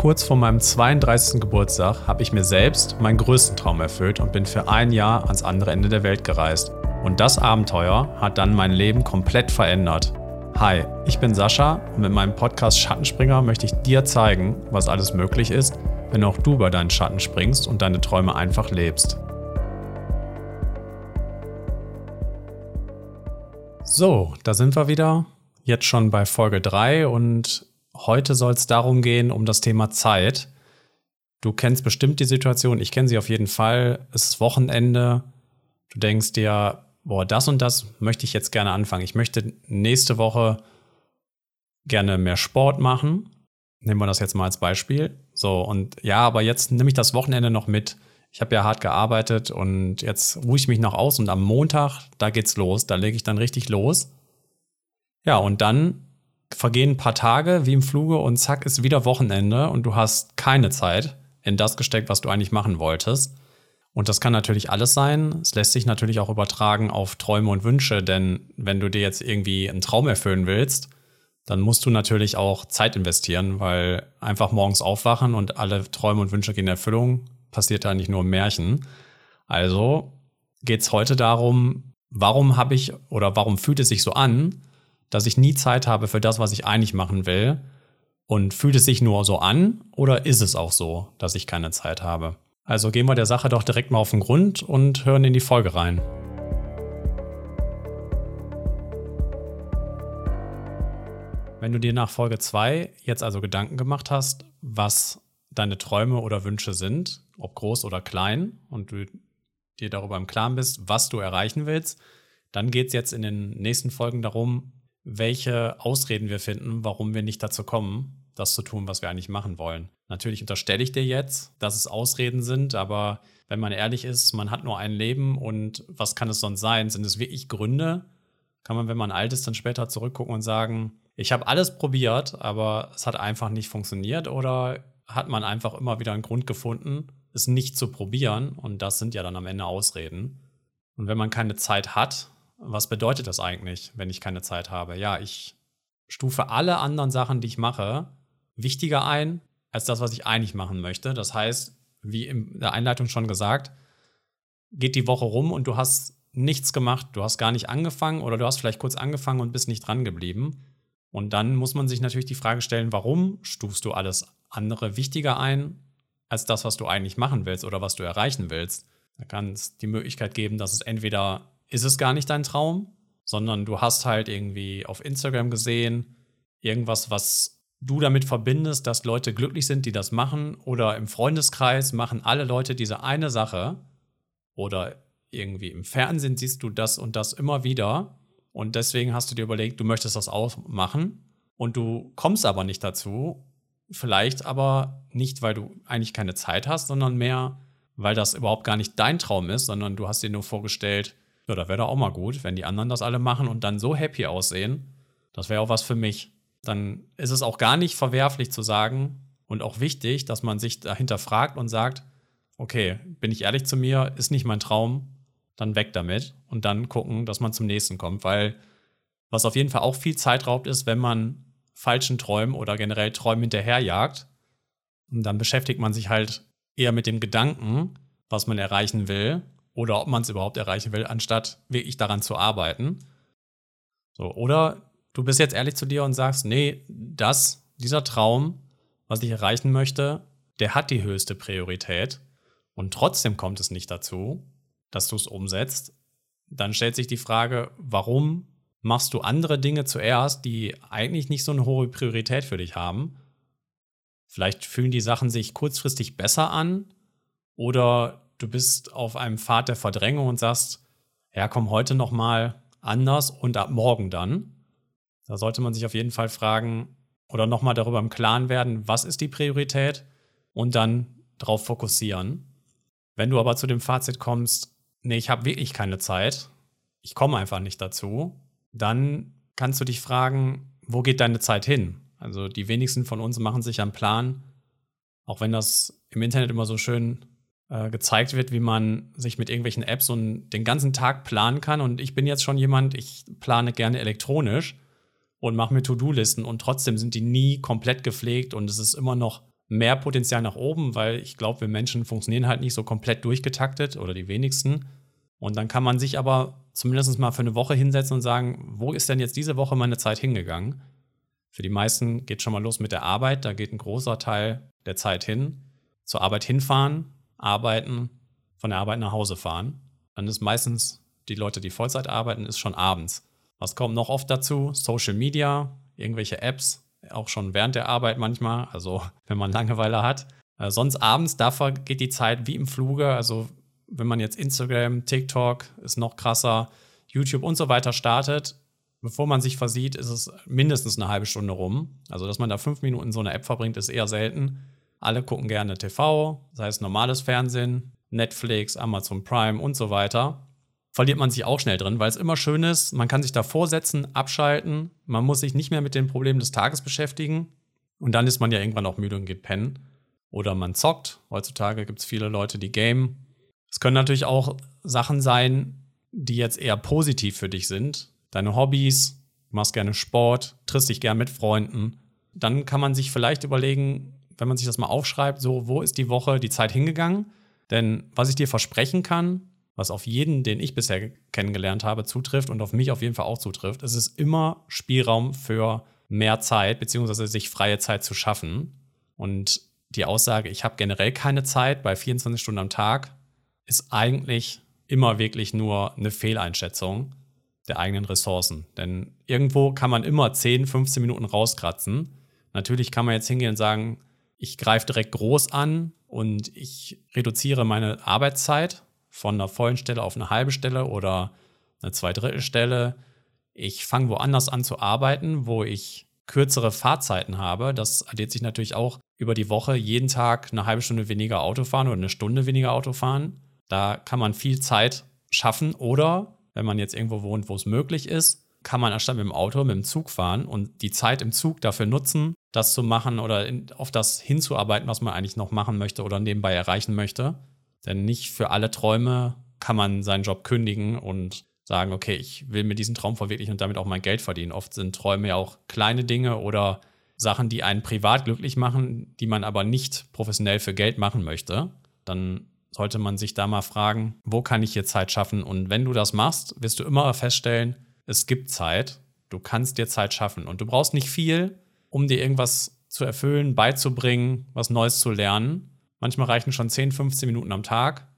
Kurz vor meinem 32. Geburtstag habe ich mir selbst meinen größten Traum erfüllt und bin für ein Jahr ans andere Ende der Welt gereist. Und das Abenteuer hat dann mein Leben komplett verändert. Hi, ich bin Sascha und mit meinem Podcast Schattenspringer möchte ich dir zeigen, was alles möglich ist, wenn auch du über deinen Schatten springst und deine Träume einfach lebst. So, da sind wir wieder. Jetzt schon bei Folge 3 und Heute soll es darum gehen, um das Thema Zeit. Du kennst bestimmt die Situation, ich kenne sie auf jeden Fall. Es ist Wochenende. Du denkst dir, boah, das und das möchte ich jetzt gerne anfangen. Ich möchte nächste Woche gerne mehr Sport machen. Nehmen wir das jetzt mal als Beispiel. So, und ja, aber jetzt nehme ich das Wochenende noch mit. Ich habe ja hart gearbeitet und jetzt ruhe ich mich noch aus und am Montag, da geht's los. Da lege ich dann richtig los. Ja, und dann vergehen ein paar Tage wie im Fluge und zack ist wieder Wochenende und du hast keine Zeit in das gesteckt, was du eigentlich machen wolltest. Und das kann natürlich alles sein. Es lässt sich natürlich auch übertragen auf Träume und Wünsche, denn wenn du dir jetzt irgendwie einen Traum erfüllen willst, dann musst du natürlich auch Zeit investieren, weil einfach morgens aufwachen und alle Träume und Wünsche gehen in Erfüllung, passiert da nicht nur im Märchen. Also geht es heute darum, warum habe ich oder warum fühlt es sich so an, dass ich nie Zeit habe für das, was ich eigentlich machen will? Und fühlt es sich nur so an oder ist es auch so, dass ich keine Zeit habe? Also gehen wir der Sache doch direkt mal auf den Grund und hören in die Folge rein. Wenn du dir nach Folge 2 jetzt also Gedanken gemacht hast, was deine Träume oder Wünsche sind, ob groß oder klein, und du dir darüber im Klaren bist, was du erreichen willst, dann geht es jetzt in den nächsten Folgen darum, welche Ausreden wir finden, warum wir nicht dazu kommen, das zu tun, was wir eigentlich machen wollen. Natürlich unterstelle ich dir jetzt, dass es Ausreden sind, aber wenn man ehrlich ist, man hat nur ein Leben und was kann es sonst sein? Sind es wirklich Gründe? Kann man, wenn man alt ist, dann später zurückgucken und sagen, ich habe alles probiert, aber es hat einfach nicht funktioniert oder hat man einfach immer wieder einen Grund gefunden, es nicht zu probieren und das sind ja dann am Ende Ausreden. Und wenn man keine Zeit hat, was bedeutet das eigentlich, wenn ich keine Zeit habe? Ja, ich stufe alle anderen Sachen, die ich mache, wichtiger ein als das, was ich eigentlich machen möchte. Das heißt, wie in der Einleitung schon gesagt, geht die Woche rum und du hast nichts gemacht, du hast gar nicht angefangen oder du hast vielleicht kurz angefangen und bist nicht dran geblieben. Und dann muss man sich natürlich die Frage stellen, warum stufst du alles andere wichtiger ein als das, was du eigentlich machen willst oder was du erreichen willst? Da kann es die Möglichkeit geben, dass es entweder ist es gar nicht dein Traum, sondern du hast halt irgendwie auf Instagram gesehen, irgendwas, was du damit verbindest, dass Leute glücklich sind, die das machen, oder im Freundeskreis machen alle Leute diese eine Sache, oder irgendwie im Fernsehen siehst du das und das immer wieder, und deswegen hast du dir überlegt, du möchtest das auch machen, und du kommst aber nicht dazu, vielleicht aber nicht, weil du eigentlich keine Zeit hast, sondern mehr, weil das überhaupt gar nicht dein Traum ist, sondern du hast dir nur vorgestellt, ja, da wäre doch auch mal gut, wenn die anderen das alle machen und dann so happy aussehen. Das wäre auch was für mich. Dann ist es auch gar nicht verwerflich zu sagen und auch wichtig, dass man sich dahinter fragt und sagt, okay, bin ich ehrlich zu mir, ist nicht mein Traum, dann weg damit und dann gucken, dass man zum nächsten kommt, weil was auf jeden Fall auch viel Zeit raubt ist, wenn man falschen Träumen oder generell Träumen hinterherjagt, und dann beschäftigt man sich halt eher mit dem Gedanken, was man erreichen will oder ob man es überhaupt erreichen will, anstatt wirklich daran zu arbeiten. So, oder du bist jetzt ehrlich zu dir und sagst, nee, das, dieser Traum, was ich erreichen möchte, der hat die höchste Priorität und trotzdem kommt es nicht dazu, dass du es umsetzt. Dann stellt sich die Frage, warum machst du andere Dinge zuerst, die eigentlich nicht so eine hohe Priorität für dich haben? Vielleicht fühlen die Sachen sich kurzfristig besser an oder du bist auf einem Pfad der Verdrängung und sagst, ja, komm heute noch mal anders und ab morgen dann. Da sollte man sich auf jeden Fall fragen oder noch mal darüber im Klaren werden, was ist die Priorität und dann darauf fokussieren. Wenn du aber zu dem Fazit kommst, nee, ich habe wirklich keine Zeit, ich komme einfach nicht dazu, dann kannst du dich fragen, wo geht deine Zeit hin? Also die wenigsten von uns machen sich einen Plan, auch wenn das im Internet immer so schön äh, gezeigt wird, wie man sich mit irgendwelchen Apps und den ganzen Tag planen kann. Und ich bin jetzt schon jemand, ich plane gerne elektronisch und mache mir To-Do-Listen und trotzdem sind die nie komplett gepflegt und es ist immer noch mehr Potenzial nach oben, weil ich glaube, wir Menschen funktionieren halt nicht so komplett durchgetaktet oder die wenigsten. Und dann kann man sich aber zumindest mal für eine Woche hinsetzen und sagen, wo ist denn jetzt diese Woche meine Zeit hingegangen? Für die meisten geht schon mal los mit der Arbeit, da geht ein großer Teil der Zeit hin. Zur Arbeit hinfahren, arbeiten, von der Arbeit nach Hause fahren. Dann ist meistens die Leute, die Vollzeit arbeiten, ist schon abends. Was kommt noch oft dazu? Social Media, irgendwelche Apps, auch schon während der Arbeit manchmal, also wenn man Langeweile hat. Äh, sonst abends, da vergeht die Zeit wie im Fluge. Also wenn man jetzt Instagram, TikTok ist noch krasser, YouTube und so weiter startet, bevor man sich versieht, ist es mindestens eine halbe Stunde rum. Also dass man da fünf Minuten in so einer App verbringt, ist eher selten. Alle gucken gerne TV, sei es normales Fernsehen, Netflix, Amazon Prime und so weiter verliert man sich auch schnell drin, weil es immer schön ist, man kann sich da vorsetzen, abschalten, man muss sich nicht mehr mit den Problemen des Tages beschäftigen und dann ist man ja irgendwann auch müde und geht pennen. Oder man zockt. Heutzutage gibt es viele Leute, die game. Es können natürlich auch Sachen sein, die jetzt eher positiv für dich sind. Deine Hobbys, du machst gerne Sport, triffst dich gern mit Freunden. Dann kann man sich vielleicht überlegen, wenn man sich das mal aufschreibt, so, wo ist die Woche die Zeit hingegangen? Denn was ich dir versprechen kann, was auf jeden, den ich bisher kennengelernt habe, zutrifft und auf mich auf jeden Fall auch zutrifft. Es ist immer Spielraum für mehr Zeit, beziehungsweise sich freie Zeit zu schaffen. Und die Aussage, ich habe generell keine Zeit bei 24 Stunden am Tag, ist eigentlich immer wirklich nur eine Fehleinschätzung der eigenen Ressourcen. Denn irgendwo kann man immer 10, 15 Minuten rauskratzen. Natürlich kann man jetzt hingehen und sagen, ich greife direkt groß an und ich reduziere meine Arbeitszeit von einer vollen Stelle auf eine halbe Stelle oder eine Zweidrittelstelle. Ich fange woanders an zu arbeiten, wo ich kürzere Fahrzeiten habe. Das addiert sich natürlich auch über die Woche jeden Tag eine halbe Stunde weniger Auto fahren oder eine Stunde weniger Auto fahren. Da kann man viel Zeit schaffen oder wenn man jetzt irgendwo wohnt, wo es möglich ist, kann man anstatt mit dem Auto mit dem Zug fahren und die Zeit im Zug dafür nutzen, das zu machen oder auf das hinzuarbeiten, was man eigentlich noch machen möchte oder nebenbei erreichen möchte. Denn nicht für alle Träume kann man seinen Job kündigen und sagen, okay, ich will mir diesen Traum verwirklichen und damit auch mein Geld verdienen. Oft sind Träume ja auch kleine Dinge oder Sachen, die einen privat glücklich machen, die man aber nicht professionell für Geld machen möchte. Dann sollte man sich da mal fragen, wo kann ich hier Zeit schaffen? Und wenn du das machst, wirst du immer feststellen, es gibt Zeit. Du kannst dir Zeit schaffen. Und du brauchst nicht viel, um dir irgendwas zu erfüllen, beizubringen, was Neues zu lernen. Manchmal reichen schon 10, 15 Minuten am Tag,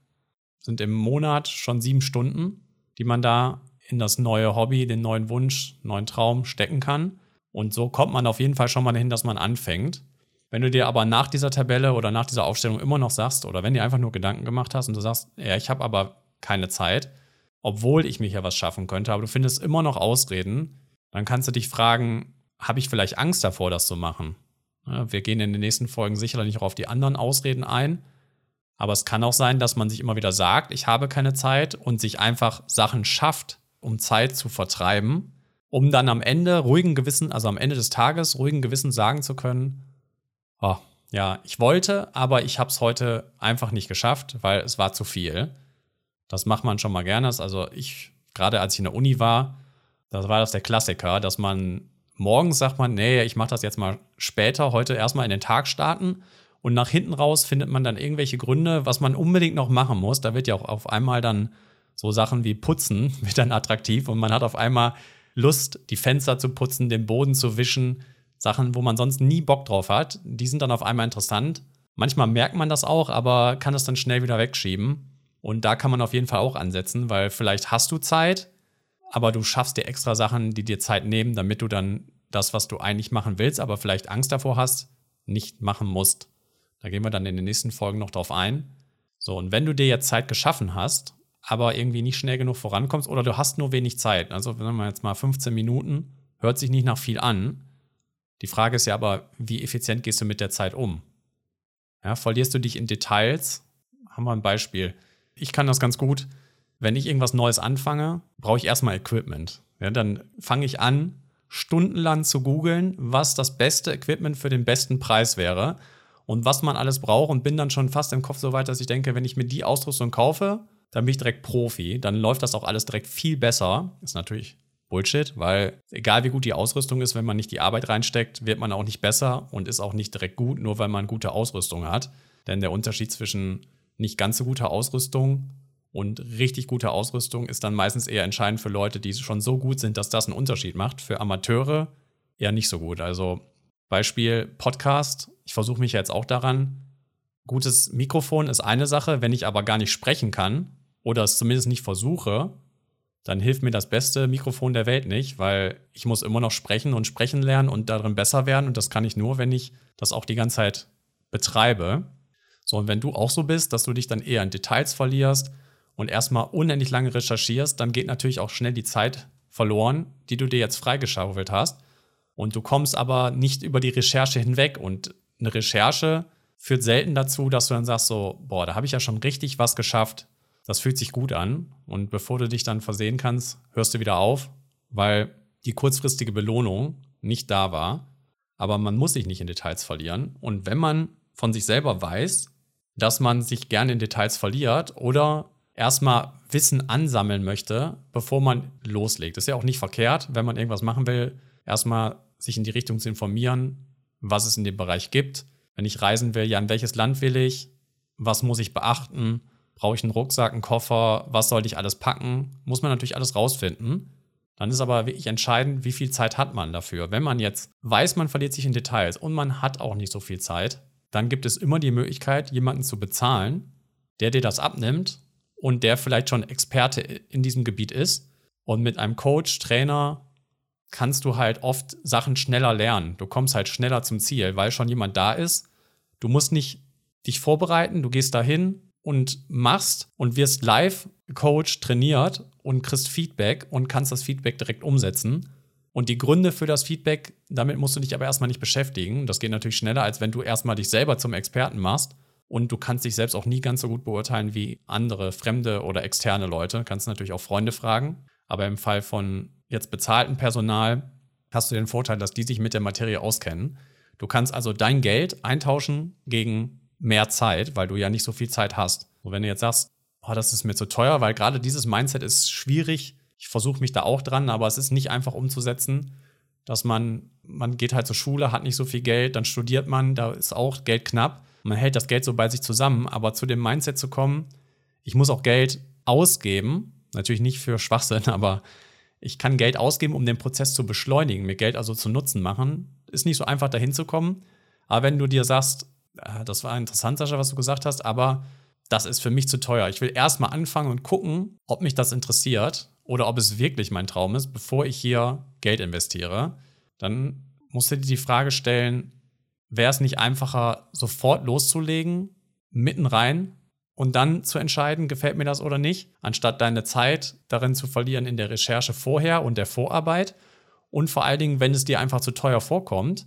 sind im Monat schon sieben Stunden, die man da in das neue Hobby, den neuen Wunsch, neuen Traum stecken kann. Und so kommt man auf jeden Fall schon mal dahin, dass man anfängt. Wenn du dir aber nach dieser Tabelle oder nach dieser Aufstellung immer noch sagst, oder wenn du einfach nur Gedanken gemacht hast und du sagst, ja, ich habe aber keine Zeit, obwohl ich mich ja was schaffen könnte, aber du findest immer noch Ausreden, dann kannst du dich fragen, habe ich vielleicht Angst davor, das zu machen? Wir gehen in den nächsten Folgen sicherlich auch auf die anderen Ausreden ein. Aber es kann auch sein, dass man sich immer wieder sagt, ich habe keine Zeit und sich einfach Sachen schafft, um Zeit zu vertreiben, um dann am Ende ruhigen Gewissen, also am Ende des Tages ruhigen Gewissen sagen zu können, oh, ja, ich wollte, aber ich habe es heute einfach nicht geschafft, weil es war zu viel. Das macht man schon mal gerne. Also ich, gerade als ich in der Uni war, da war das der Klassiker, dass man morgens sagt man, nee, ich mache das jetzt mal später, heute erstmal in den Tag starten. Und nach hinten raus findet man dann irgendwelche Gründe, was man unbedingt noch machen muss. Da wird ja auch auf einmal dann so Sachen wie Putzen wird dann attraktiv und man hat auf einmal Lust, die Fenster zu putzen, den Boden zu wischen. Sachen, wo man sonst nie Bock drauf hat, die sind dann auf einmal interessant. Manchmal merkt man das auch, aber kann es dann schnell wieder wegschieben. Und da kann man auf jeden Fall auch ansetzen, weil vielleicht hast du Zeit, aber du schaffst dir extra Sachen, die dir Zeit nehmen, damit du dann das, was du eigentlich machen willst, aber vielleicht Angst davor hast, nicht machen musst. Da gehen wir dann in den nächsten Folgen noch drauf ein. So, und wenn du dir jetzt Zeit geschaffen hast, aber irgendwie nicht schnell genug vorankommst oder du hast nur wenig Zeit, also wenn wir jetzt mal 15 Minuten, hört sich nicht nach viel an. Die Frage ist ja aber, wie effizient gehst du mit der Zeit um? Ja, verlierst du dich in Details? Haben wir ein Beispiel. Ich kann das ganz gut wenn ich irgendwas Neues anfange, brauche ich erstmal Equipment. Ja, dann fange ich an, stundenlang zu googeln, was das beste Equipment für den besten Preis wäre und was man alles braucht und bin dann schon fast im Kopf so weit, dass ich denke, wenn ich mir die Ausrüstung kaufe, dann bin ich direkt Profi. Dann läuft das auch alles direkt viel besser. Ist natürlich Bullshit, weil egal wie gut die Ausrüstung ist, wenn man nicht die Arbeit reinsteckt, wird man auch nicht besser und ist auch nicht direkt gut, nur weil man gute Ausrüstung hat. Denn der Unterschied zwischen nicht ganz so guter Ausrüstung und richtig guter Ausrüstung ist dann meistens eher entscheidend für Leute, die schon so gut sind, dass das einen Unterschied macht. Für Amateure eher nicht so gut. Also Beispiel Podcast. Ich versuche mich jetzt auch daran. Gutes Mikrofon ist eine Sache. Wenn ich aber gar nicht sprechen kann oder es zumindest nicht versuche, dann hilft mir das beste Mikrofon der Welt nicht, weil ich muss immer noch sprechen und sprechen lernen und darin besser werden. Und das kann ich nur, wenn ich das auch die ganze Zeit betreibe. So, und wenn du auch so bist, dass du dich dann eher in Details verlierst und erstmal unendlich lange recherchierst, dann geht natürlich auch schnell die Zeit verloren, die du dir jetzt freigeschaufelt hast. Und du kommst aber nicht über die Recherche hinweg. Und eine Recherche führt selten dazu, dass du dann sagst so, boah, da habe ich ja schon richtig was geschafft das fühlt sich gut an. Und bevor du dich dann versehen kannst, hörst du wieder auf, weil die kurzfristige Belohnung nicht da war. Aber man muss sich nicht in Details verlieren. Und wenn man von sich selber weiß, dass man sich gerne in Details verliert oder erstmal Wissen ansammeln möchte, bevor man loslegt. Das ist ja auch nicht verkehrt, wenn man irgendwas machen will, erstmal sich in die Richtung zu informieren, was es in dem Bereich gibt. Wenn ich reisen will, ja, in welches Land will ich? Was muss ich beachten? Brauche ich einen Rucksack, einen Koffer? Was sollte ich alles packen? Muss man natürlich alles rausfinden. Dann ist aber wirklich entscheidend, wie viel Zeit hat man dafür. Wenn man jetzt weiß, man verliert sich in Details und man hat auch nicht so viel Zeit, dann gibt es immer die Möglichkeit, jemanden zu bezahlen, der dir das abnimmt und der vielleicht schon Experte in diesem Gebiet ist. Und mit einem Coach, Trainer kannst du halt oft Sachen schneller lernen. Du kommst halt schneller zum Ziel, weil schon jemand da ist. Du musst nicht dich vorbereiten, du gehst dahin, und machst und wirst live Coach trainiert und kriegst Feedback und kannst das Feedback direkt umsetzen. Und die Gründe für das Feedback, damit musst du dich aber erstmal nicht beschäftigen. Das geht natürlich schneller, als wenn du erstmal dich selber zum Experten machst. Und du kannst dich selbst auch nie ganz so gut beurteilen wie andere fremde oder externe Leute. Du kannst natürlich auch Freunde fragen. Aber im Fall von jetzt bezahltem Personal hast du den Vorteil, dass die sich mit der Materie auskennen. Du kannst also dein Geld eintauschen gegen mehr Zeit, weil du ja nicht so viel Zeit hast. Und wenn du jetzt sagst, oh, das ist mir zu teuer, weil gerade dieses Mindset ist schwierig. Ich versuche mich da auch dran, aber es ist nicht einfach umzusetzen, dass man, man geht halt zur Schule, hat nicht so viel Geld, dann studiert man, da ist auch Geld knapp. Man hält das Geld so bei sich zusammen, aber zu dem Mindset zu kommen, ich muss auch Geld ausgeben, natürlich nicht für Schwachsinn, aber ich kann Geld ausgeben, um den Prozess zu beschleunigen, mir Geld also zu Nutzen machen. Ist nicht so einfach dahin zu kommen. Aber wenn du dir sagst, äh, das war interessant, Sascha, was du gesagt hast, aber das ist für mich zu teuer. Ich will erstmal anfangen und gucken, ob mich das interessiert oder ob es wirklich mein Traum ist, bevor ich hier Geld investiere. Dann musst du dir die Frage stellen, wäre es nicht einfacher, sofort loszulegen, mitten rein und dann zu entscheiden, gefällt mir das oder nicht, anstatt deine Zeit darin zu verlieren in der Recherche vorher und der Vorarbeit. Und vor allen Dingen, wenn es dir einfach zu teuer vorkommt,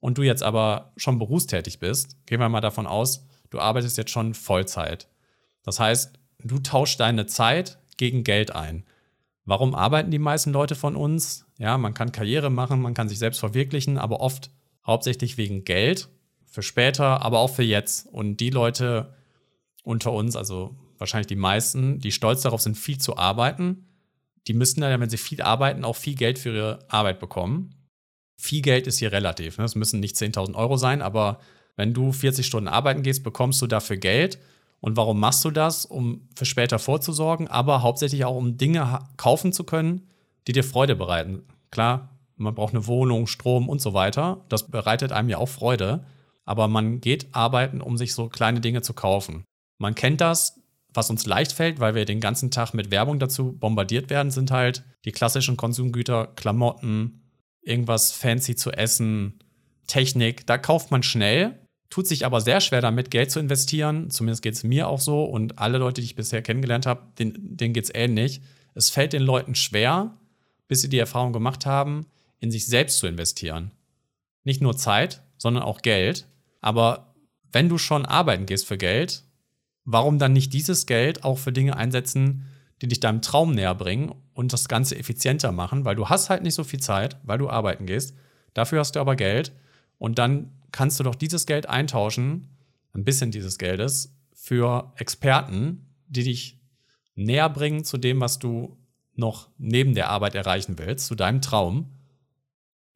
und du jetzt aber schon berufstätig bist, gehen wir mal davon aus, du arbeitest jetzt schon Vollzeit. Das heißt, du tauschst deine Zeit gegen Geld ein. Warum arbeiten die meisten Leute von uns? Ja, man kann Karriere machen, man kann sich selbst verwirklichen, aber oft hauptsächlich wegen Geld, für später, aber auch für jetzt. Und die Leute unter uns, also wahrscheinlich die meisten, die stolz darauf sind, viel zu arbeiten, die müssten dann, wenn sie viel arbeiten, auch viel Geld für ihre Arbeit bekommen viel Geld ist hier relativ. Ne? Es müssen nicht 10.000 Euro sein, aber wenn du 40 Stunden arbeiten gehst, bekommst du dafür Geld. Und warum machst du das? Um für später vorzusorgen, aber hauptsächlich auch, um Dinge kaufen zu können, die dir Freude bereiten. Klar, man braucht eine Wohnung, Strom und so weiter. Das bereitet einem ja auch Freude. Aber man geht arbeiten, um sich so kleine Dinge zu kaufen. Man kennt das, was uns leicht fällt, weil wir den ganzen Tag mit Werbung dazu bombardiert werden, sind halt die klassischen Konsumgüter, Klamotten, irgendwas fancy zu essen, Technik, da kauft man schnell, tut sich aber sehr schwer damit, Geld zu investieren. Zumindest geht es mir auch so und alle Leute, die ich bisher kennengelernt habe, denen, denen geht es ähnlich. Es fällt den Leuten schwer, bis sie die Erfahrung gemacht haben, in sich selbst zu investieren. Nicht nur Zeit, sondern auch Geld. Aber wenn du schon arbeiten gehst für Geld, warum dann nicht dieses Geld auch für Dinge einsetzen, die dich deinem Traum näher bringen und das Ganze effizienter machen, weil du hast halt nicht so viel Zeit, weil du arbeiten gehst. Dafür hast du aber Geld und dann kannst du doch dieses Geld eintauschen, ein bisschen dieses Geldes, für Experten, die dich näher bringen zu dem, was du noch neben der Arbeit erreichen willst, zu deinem Traum.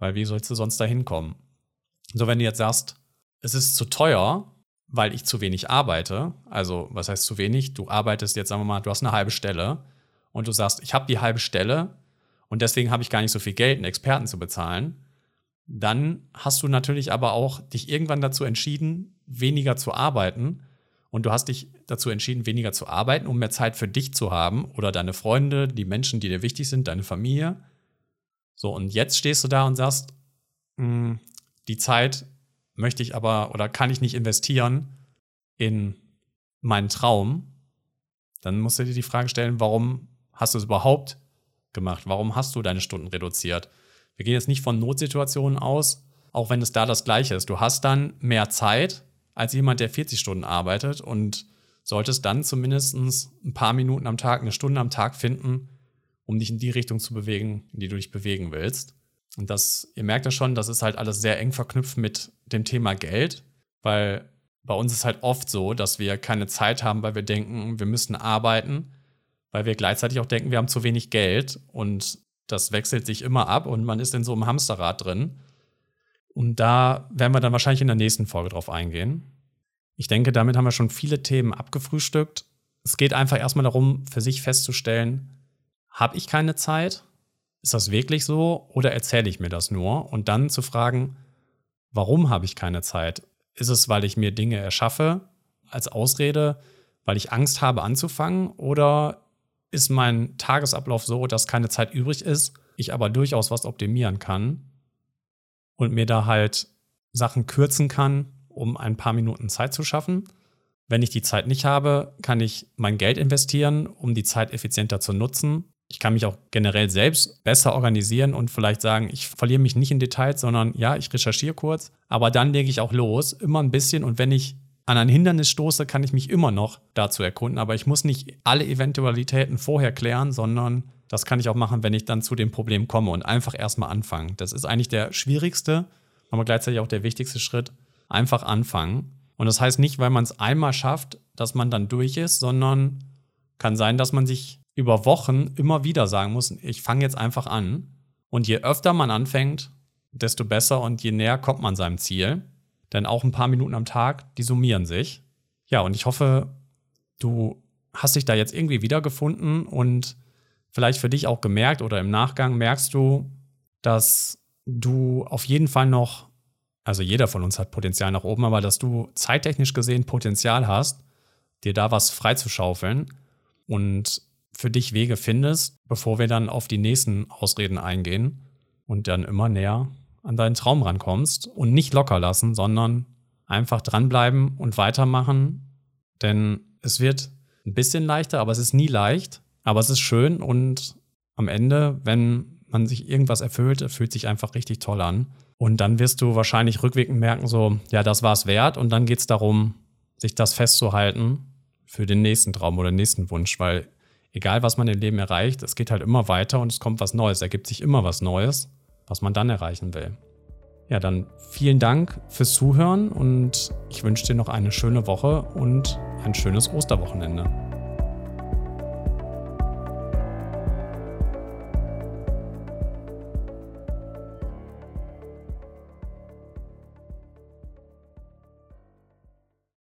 Weil wie sollst du sonst da hinkommen? So, wenn du jetzt sagst, es ist zu teuer, weil ich zu wenig arbeite, also was heißt zu wenig? Du arbeitest jetzt, sagen wir mal, du hast eine halbe Stelle und du sagst, ich habe die halbe Stelle und deswegen habe ich gar nicht so viel Geld, einen Experten zu bezahlen, dann hast du natürlich aber auch dich irgendwann dazu entschieden, weniger zu arbeiten. Und du hast dich dazu entschieden, weniger zu arbeiten, um mehr Zeit für dich zu haben oder deine Freunde, die Menschen, die dir wichtig sind, deine Familie. So, und jetzt stehst du da und sagst, hm, die Zeit möchte ich aber oder kann ich nicht investieren in meinen Traum. Dann musst du dir die Frage stellen, warum hast du es überhaupt gemacht? Warum hast du deine Stunden reduziert? Wir gehen jetzt nicht von Notsituationen aus, auch wenn es da das Gleiche ist. Du hast dann mehr Zeit als jemand, der 40 Stunden arbeitet und solltest dann zumindest ein paar Minuten am Tag, eine Stunde am Tag finden, um dich in die Richtung zu bewegen, in die du dich bewegen willst. Und das, ihr merkt ja schon, das ist halt alles sehr eng verknüpft mit dem Thema Geld, weil bei uns ist halt oft so, dass wir keine Zeit haben, weil wir denken, wir müssen arbeiten, weil wir gleichzeitig auch denken, wir haben zu wenig Geld und das wechselt sich immer ab und man ist in so einem Hamsterrad drin. Und da werden wir dann wahrscheinlich in der nächsten Folge drauf eingehen. Ich denke, damit haben wir schon viele Themen abgefrühstückt. Es geht einfach erstmal darum, für sich festzustellen, habe ich keine Zeit? Ist das wirklich so oder erzähle ich mir das nur? Und dann zu fragen, warum habe ich keine Zeit? Ist es, weil ich mir Dinge erschaffe als Ausrede, weil ich Angst habe anzufangen? Oder ist mein Tagesablauf so, dass keine Zeit übrig ist, ich aber durchaus was optimieren kann und mir da halt Sachen kürzen kann, um ein paar Minuten Zeit zu schaffen? Wenn ich die Zeit nicht habe, kann ich mein Geld investieren, um die Zeit effizienter zu nutzen ich kann mich auch generell selbst besser organisieren und vielleicht sagen, ich verliere mich nicht in Details, sondern ja, ich recherchiere kurz, aber dann lege ich auch los, immer ein bisschen und wenn ich an ein Hindernis stoße, kann ich mich immer noch dazu erkunden, aber ich muss nicht alle Eventualitäten vorher klären, sondern das kann ich auch machen, wenn ich dann zu dem Problem komme und einfach erstmal anfangen. Das ist eigentlich der schwierigste, aber gleichzeitig auch der wichtigste Schritt. Einfach anfangen. Und das heißt nicht, weil man es einmal schafft, dass man dann durch ist, sondern kann sein, dass man sich über Wochen immer wieder sagen muss, ich fange jetzt einfach an. Und je öfter man anfängt, desto besser und je näher kommt man seinem Ziel. Denn auch ein paar Minuten am Tag, die summieren sich. Ja, und ich hoffe, du hast dich da jetzt irgendwie wiedergefunden und vielleicht für dich auch gemerkt oder im Nachgang merkst du, dass du auf jeden Fall noch, also jeder von uns hat Potenzial nach oben, aber dass du zeittechnisch gesehen Potenzial hast, dir da was freizuschaufeln und für dich Wege findest, bevor wir dann auf die nächsten Ausreden eingehen und dann immer näher an deinen Traum rankommst und nicht locker lassen, sondern einfach dranbleiben und weitermachen, denn es wird ein bisschen leichter, aber es ist nie leicht, aber es ist schön und am Ende, wenn man sich irgendwas erfüllt, fühlt sich einfach richtig toll an. Und dann wirst du wahrscheinlich rückwirkend merken, so, ja, das war es wert. Und dann geht es darum, sich das festzuhalten für den nächsten Traum oder nächsten Wunsch, weil egal was man im Leben erreicht, es geht halt immer weiter und es kommt was Neues, ergibt sich immer was Neues, was man dann erreichen will. Ja, dann vielen Dank fürs Zuhören und ich wünsche dir noch eine schöne Woche und ein schönes Osterwochenende.